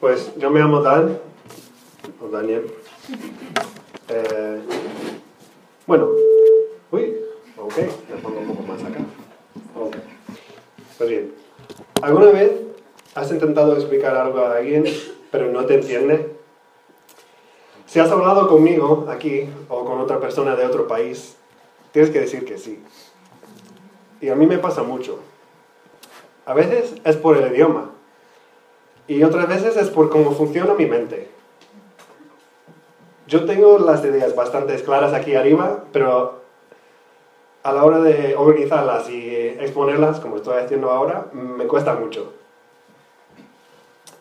Pues yo me llamo Dan, o Daniel. Eh, bueno, uy, ok, me pongo un poco más acá. Ok. Pues bien, ¿alguna vez has intentado explicar algo a alguien pero no te entiende? Si has hablado conmigo aquí o con otra persona de otro país, tienes que decir que sí. Y a mí me pasa mucho. A veces es por el idioma y otras veces es por cómo funciona mi mente. Yo tengo las ideas bastante claras aquí arriba, pero a la hora de organizarlas y exponerlas, como estoy haciendo ahora, me cuesta mucho.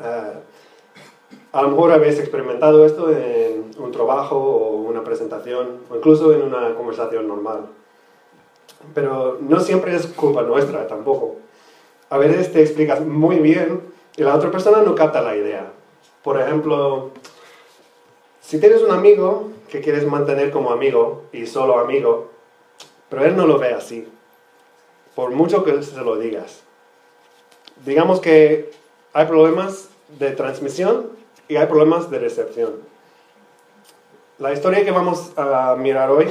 Eh, a lo mejor habéis experimentado esto en un trabajo o una presentación o incluso en una conversación normal. Pero no siempre es culpa nuestra tampoco. A veces te explicas muy bien y la otra persona no capta la idea. Por ejemplo, si tienes un amigo que quieres mantener como amigo y solo amigo, pero él no lo ve así, por mucho que se lo digas. Digamos que hay problemas de transmisión y hay problemas de recepción. La historia que vamos a mirar hoy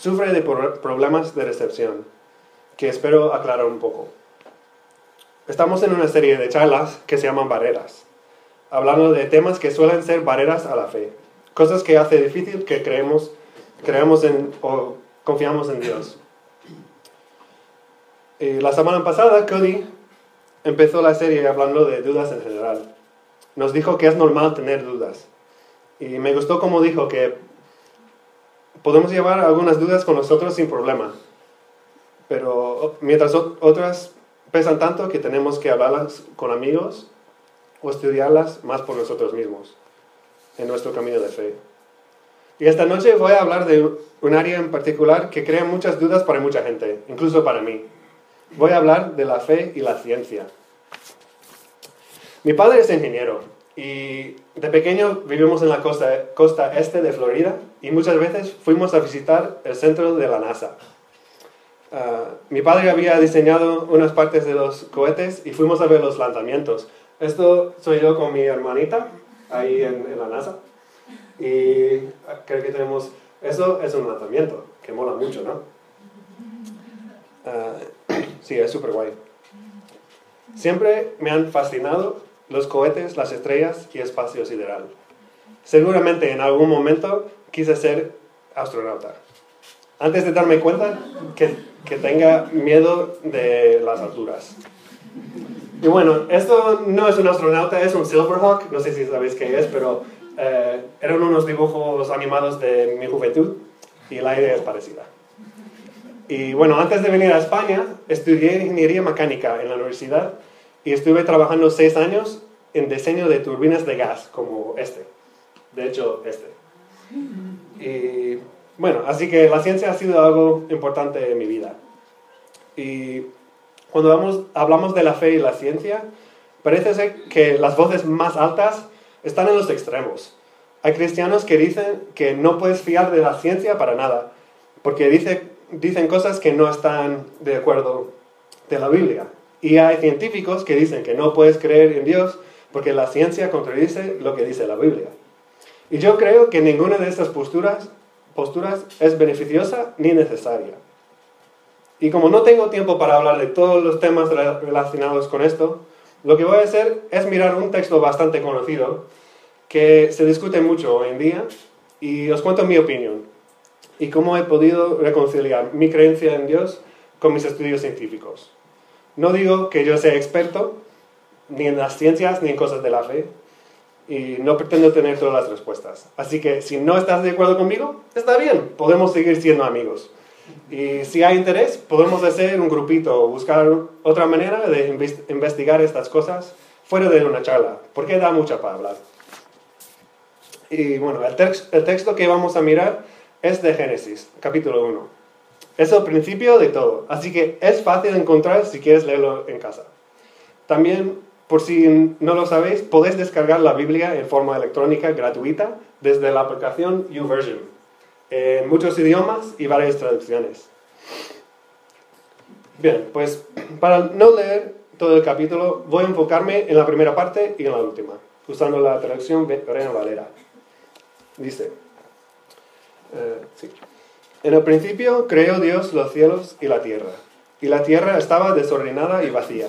sufre de problemas de recepción, que espero aclarar un poco. Estamos en una serie de charlas que se llaman barreras, hablando de temas que suelen ser barreras a la fe, cosas que hace difícil que creemos, creamos en o confiamos en Dios. Y la semana pasada Cody empezó la serie hablando de dudas en general. Nos dijo que es normal tener dudas. Y me gustó como dijo que podemos llevar algunas dudas con nosotros sin problema. Pero mientras otras pesan tanto que tenemos que hablarlas con amigos o estudiarlas más por nosotros mismos en nuestro camino de fe. Y esta noche voy a hablar de un área en particular que crea muchas dudas para mucha gente, incluso para mí. Voy a hablar de la fe y la ciencia. Mi padre es ingeniero y de pequeño vivimos en la costa, costa este de Florida y muchas veces fuimos a visitar el centro de la NASA. Ah, mi padre había diseñado unas partes de los cohetes y fuimos a ver los lanzamientos. Esto soy yo con mi hermanita ahí en, la NASA. Y creo que tenemos, eso es un lanzamiento, que mola mucho, ¿no? Ah, sí, es súper guay. Siempre me han fascinado los cohetes, las estrellas y espacio sideral. Seguramente en algún momento quise ser astronauta. Antes de darme cuenta que que tenga miedo de las alturas. Y bueno, esto no es un astronauta, es un Silverhawk, no sé si sabéis qué es, pero eh, eran unos dibujos animados de mi juventud y la idea es parecida. Y bueno, antes de venir a España, estudié ingeniería mecánica en la universidad y estuve trabajando seis años en diseño de turbinas de gas, como este. De hecho, este. Y bueno, así que la ciencia ha sido algo importante en mi vida. Y cuando vamos, hablamos de la fe y la ciencia, parece que las voces más altas están en los extremos. Hay cristianos que dicen que no puedes fiar de la ciencia para nada, porque dice, dicen cosas que no están de acuerdo de la Biblia. Y hay científicos que dicen que no puedes creer en Dios porque la ciencia contradice lo que dice la Biblia. Y yo creo que ninguna de estas posturas posturas es beneficiosa ni necesaria. Y como no tengo tiempo para hablar de todos los temas relacionados con esto, lo que voy a hacer es mirar un texto bastante conocido que se discute mucho hoy en día y os cuento mi opinión y cómo he podido reconciliar mi creencia en Dios con mis estudios científicos. No digo que yo sea experto ni en las ciencias ni en cosas de la fe, y no pretendo tener todas las respuestas. Así que si no estás de acuerdo conmigo, está bien, podemos seguir siendo amigos. Y si hay interés, podemos hacer un grupito o buscar otra manera de investigar estas cosas fuera de una charla, porque da mucha para hablar. Y bueno, el, el texto que vamos a mirar es de Génesis, capítulo 1. Es el principio de todo, así que es fácil encontrar si quieres leerlo en casa. También por si no lo sabéis, podéis descargar la Biblia en forma electrónica gratuita desde la aplicación YouVersion, en muchos idiomas y varias traducciones. Bien, pues para no leer todo el capítulo, voy a enfocarme en la primera parte y en la última, usando la traducción Reina Valera. Dice, eh, sí. En el principio creó Dios los cielos y la tierra, y la tierra estaba desordenada y vacía,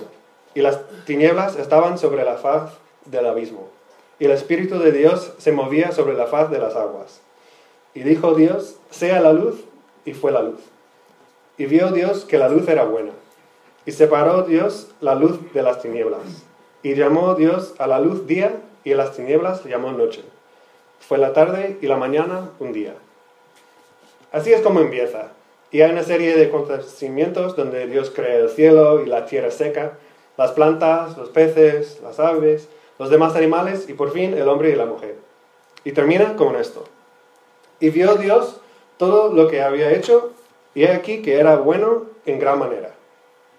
y las tinieblas estaban sobre la faz del abismo, y el Espíritu de Dios se movía sobre la faz de las aguas. Y dijo Dios, sea la luz, y fue la luz. Y vio Dios que la luz era buena. Y separó Dios la luz de las tinieblas. Y llamó Dios a la luz día, y a las tinieblas llamó noche. Fue la tarde y la mañana un día. Así es como empieza. Y hay una serie de acontecimientos donde Dios crea el cielo y la tierra seca, las plantas, los peces, las aves, los demás animales y por fin el hombre y la mujer. Y termina con esto. Y vio Dios todo lo que había hecho y he aquí que era bueno en gran manera.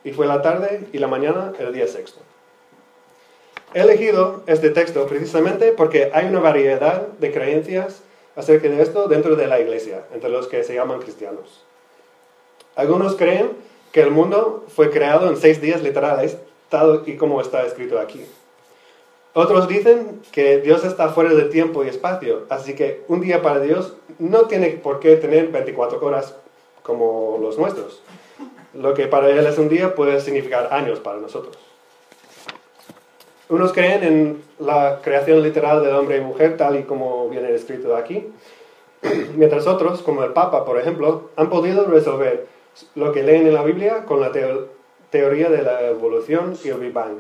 Y fue la tarde y la mañana el día sexto. He elegido este texto precisamente porque hay una variedad de creencias acerca de esto dentro de la iglesia, entre los que se llaman cristianos. Algunos creen que el mundo fue creado en seis días literales, tal y como está escrito aquí. Otros dicen que Dios está fuera de tiempo y espacio, así que un día para Dios no tiene por qué tener 24 horas como los nuestros. Lo que para Él es un día puede significar años para nosotros. Unos creen en la creación literal del hombre y mujer, tal y como viene escrito aquí, mientras otros, como el Papa, por ejemplo, han podido resolver lo que leen en la Biblia con la teoría de la evolución y el Big Bang.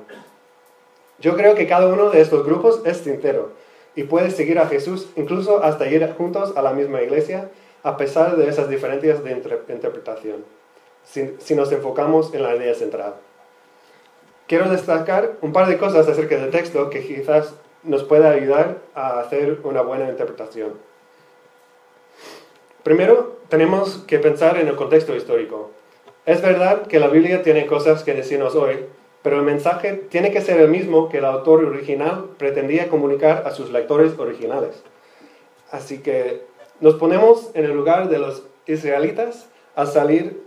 Yo creo que cada uno de estos grupos es sincero y puede seguir a Jesús incluso hasta ir juntos a la misma iglesia a pesar de esas diferencias de interpretación, si nos enfocamos en la idea central quiero destacar un par de cosas acerca del texto que quizás nos pueda ayudar a hacer una buena interpretación. Primero, tenemos que pensar en el contexto histórico. Es verdad que la Biblia tiene cosas que decirnos hoy, pero el mensaje tiene que ser el mismo que el autor original pretendía comunicar a sus lectores originales. Así que nos ponemos en el lugar de los israelitas al salir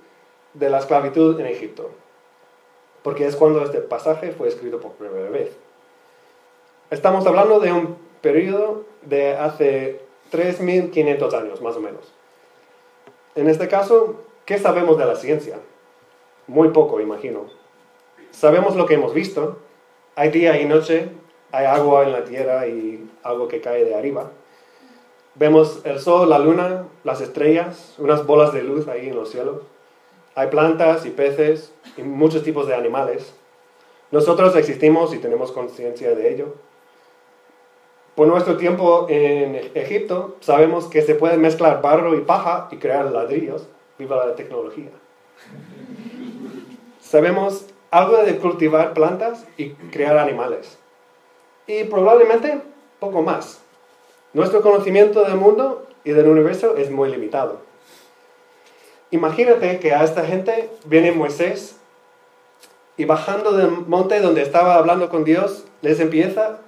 de la esclavitud en Egipto porque es cuando este pasaje fue escrito por primera vez. Estamos hablando de un periodo de hace 3.500 años, más o menos. En este caso, ¿qué sabemos de la ciencia? Muy poco, imagino. Sabemos lo que hemos visto. Hay día y noche, hay agua en la tierra y algo que cae de arriba. Vemos el sol, la luna, las estrellas, unas bolas de luz ahí en los cielos. Hay plantas y peces y muchos tipos de animales. Nosotros existimos y tenemos conciencia de ello. Por nuestro tiempo en Egipto, sabemos que se puede mezclar barro y paja y crear ladrillos. Viva la tecnología. Sabemos algo de cultivar plantas y crear animales. Y probablemente poco más. Nuestro conocimiento del mundo y del universo es muy limitado. Imagínate que a esta gente viene Moisés y bajando del monte donde estaba hablando con Dios, les empieza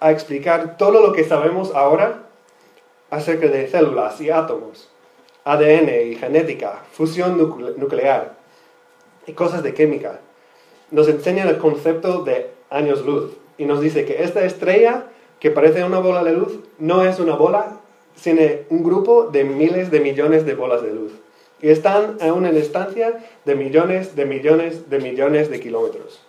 a explicar todo lo que sabemos ahora acerca de células y átomos, ADN y genética, fusión nuclear y cosas de química. Nos enseña el concepto de años luz y nos dice que esta estrella que parece una bola de luz no es una bola, sino un grupo de miles de millones de bolas de luz y están a una distancia de millones, de millones, de millones de kilómetros.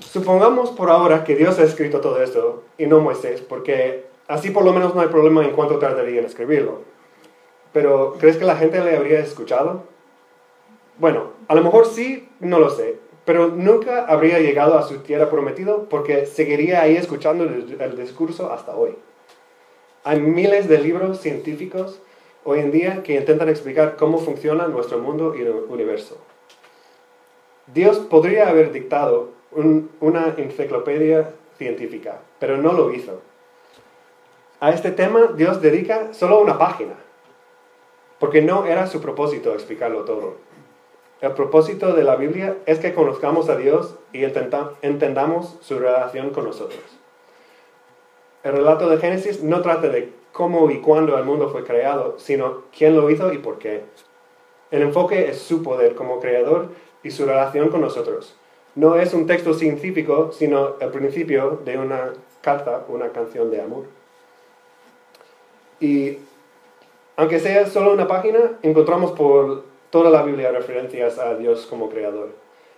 Supongamos por ahora que Dios ha escrito todo esto y no Moisés, porque así por lo menos no hay problema en cuánto tardaría en escribirlo. Pero, ¿crees que la gente le habría escuchado? Bueno, a lo mejor sí, no lo sé, pero nunca habría llegado a su tierra prometido porque seguiría ahí escuchando el, el discurso hasta hoy. Hay miles de libros científicos hoy en día que intentan explicar cómo funciona nuestro mundo y el universo. Dios podría haber dictado una enciclopedia científica, pero no lo hizo. A este tema Dios dedica solo una página, porque no era su propósito explicarlo todo. El propósito de la Biblia es que conozcamos a Dios y entendamos su relación con nosotros. El relato de Génesis no trata de cómo y cuándo el mundo fue creado, sino quién lo hizo y por qué. El enfoque es su poder como creador y su relación con nosotros, no es un texto científico, sino el principio de una carta, una canción de amor. Y aunque sea solo una página, encontramos por toda la Biblia referencias a Dios como creador.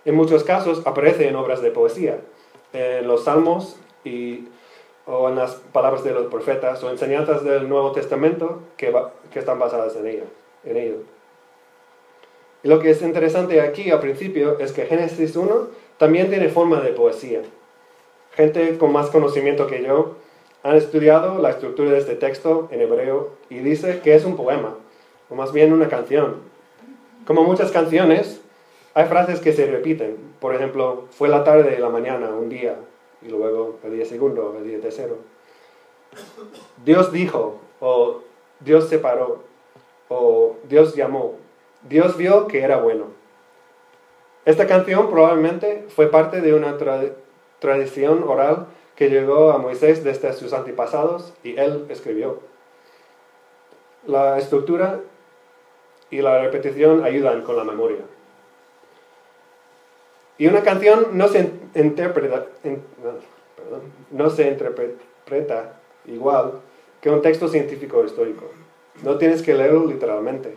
En muchos casos aparece en obras de poesía, en los salmos y, o en las palabras de los profetas o enseñanzas del Nuevo Testamento que, están basadas en, ella, en ello. Y lo que es interesante aquí al principio es que Génesis 1 también tiene forma de poesía. Gente con más conocimiento que yo han estudiado la estructura de este texto en hebreo y dice que es un poema, o más bien una canción. Como muchas canciones, hay frases que se repiten. Por ejemplo, fue la tarde, la mañana, un día, y luego el día segundo, el día tercero. Dios dijo, o Dios separó, o Dios llamó. Dios vio que era bueno. Esta canción probablemente fue parte de una tradición oral que llegó a Moisés desde sus antepasados y él escribió. La estructura y la repetición ayudan con la memoria. Y una canción no se interpreta, no se interpreta igual que un texto científico o histórico. No tienes que leerlo literalmente.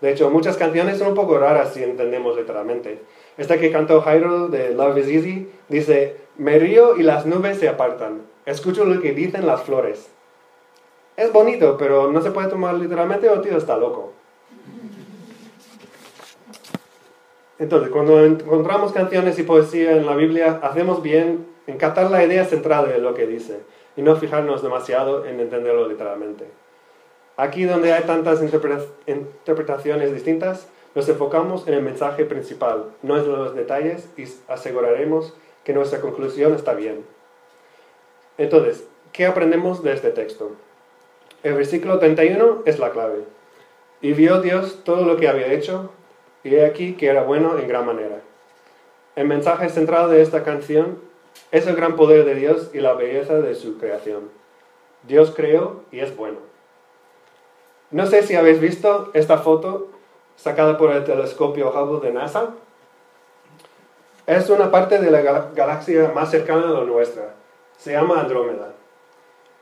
De hecho, muchas canciones son un poco raras si entendemos literalmente. Esta que cantó Jairo de Love is Easy dice, me río y las nubes se apartan. Escucho lo que dicen las flores. Es bonito, pero no se puede tomar literalmente o tío está loco. Entonces, cuando encontramos canciones y poesía en la Biblia, hacemos bien en captar la idea central de lo que dice y no fijarnos demasiado en entenderlo literalmente. Aquí donde hay tantas interpretaciones distintas, nos enfocamos en el mensaje principal, no en los detalles y aseguraremos que nuestra conclusión está bien. Entonces, ¿qué aprendemos de este texto? El versículo 31 es la clave. Y vio Dios todo lo que había hecho, y he aquí que era bueno en gran manera. El mensaje central de esta canción es el gran poder de Dios y la belleza de su creación. Dios creó y es bueno. No sé si habéis visto esta foto sacada por el telescopio Hubble de NASA. Es una parte de la galaxia más cercana a la nuestra. Se llama Andrómeda.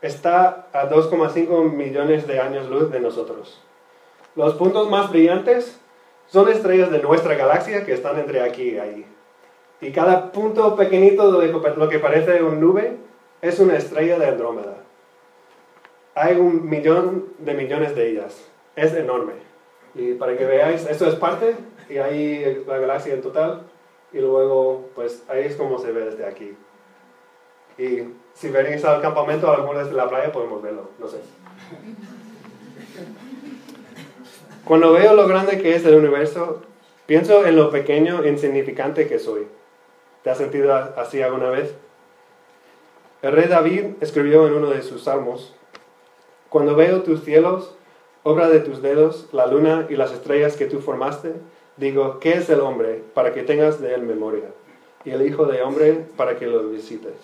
Está a 2,5 millones de años luz de nosotros. Los puntos más brillantes son estrellas de nuestra galaxia que están entre aquí y ahí. Y cada punto pequeñito de lo que parece una nube es una estrella de Andrómeda. Hay un millón de millones de ellas. Es enorme. Y para que veáis, esto es parte, y ahí la galaxia en total, y luego, pues ahí es como se ve desde aquí. Y si venís al campamento, a mejor desde la playa podemos verlo, no sé. Cuando veo lo grande que es el universo, pienso en lo pequeño e insignificante que soy. ¿Te has sentido así alguna vez? El rey David escribió en uno de sus salmos, Cuando veo tus cielos, obra de tus dedos, la luna y las estrellas que tú formaste, digo, ¿qué es el hombre para que tengas de él memoria? Y el hijo de hombre para que lo visites.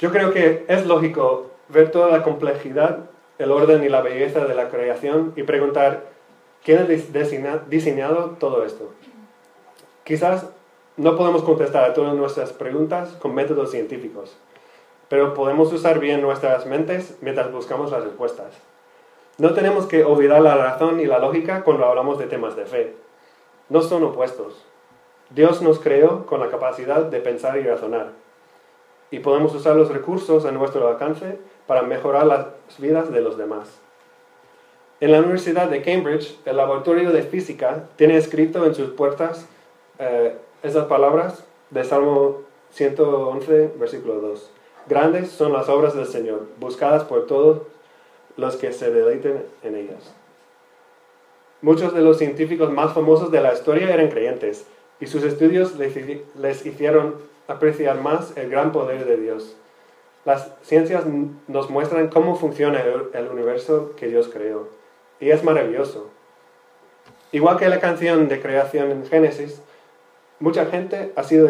Yo creo que es lógico ver toda la complejidad, el orden y la belleza de la creación y preguntar, ¿quién ha diseñado todo esto? Quizás no podemos contestar a todas nuestras preguntas con métodos científicos, pero podemos usar bien nuestras mentes mientras buscamos las respuestas. No tenemos que olvidar la razón y la lógica cuando hablamos de temas de fe. No son opuestos. Dios nos creó con la capacidad de pensar y razonar. Y podemos usar los recursos a nuestro alcance para mejorar las vidas de los demás. En la Universidad de Cambridge, el laboratorio de física tiene escrito en sus puertas eh, esas palabras de Salmo 111, versículo 2. Grandes son las obras del Señor, buscadas por todos los que se deleiten en ellas. Muchos de los científicos más famosos de la historia eran creyentes y sus estudios les hicieron apreciar más el gran poder de Dios. Las ciencias nos muestran cómo funciona el universo que Dios creó y es maravilloso. Igual que la canción de creación en Génesis, mucha gente ha sido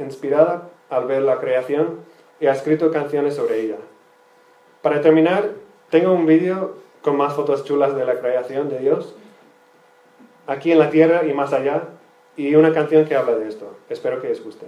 inspirada al ver la creación y ha escrito canciones sobre ella. Para terminar, tengo un vídeo con más fotos chulas de la creación de Dios, aquí en la tierra y más allá, y una canción que habla de esto. Espero que les guste.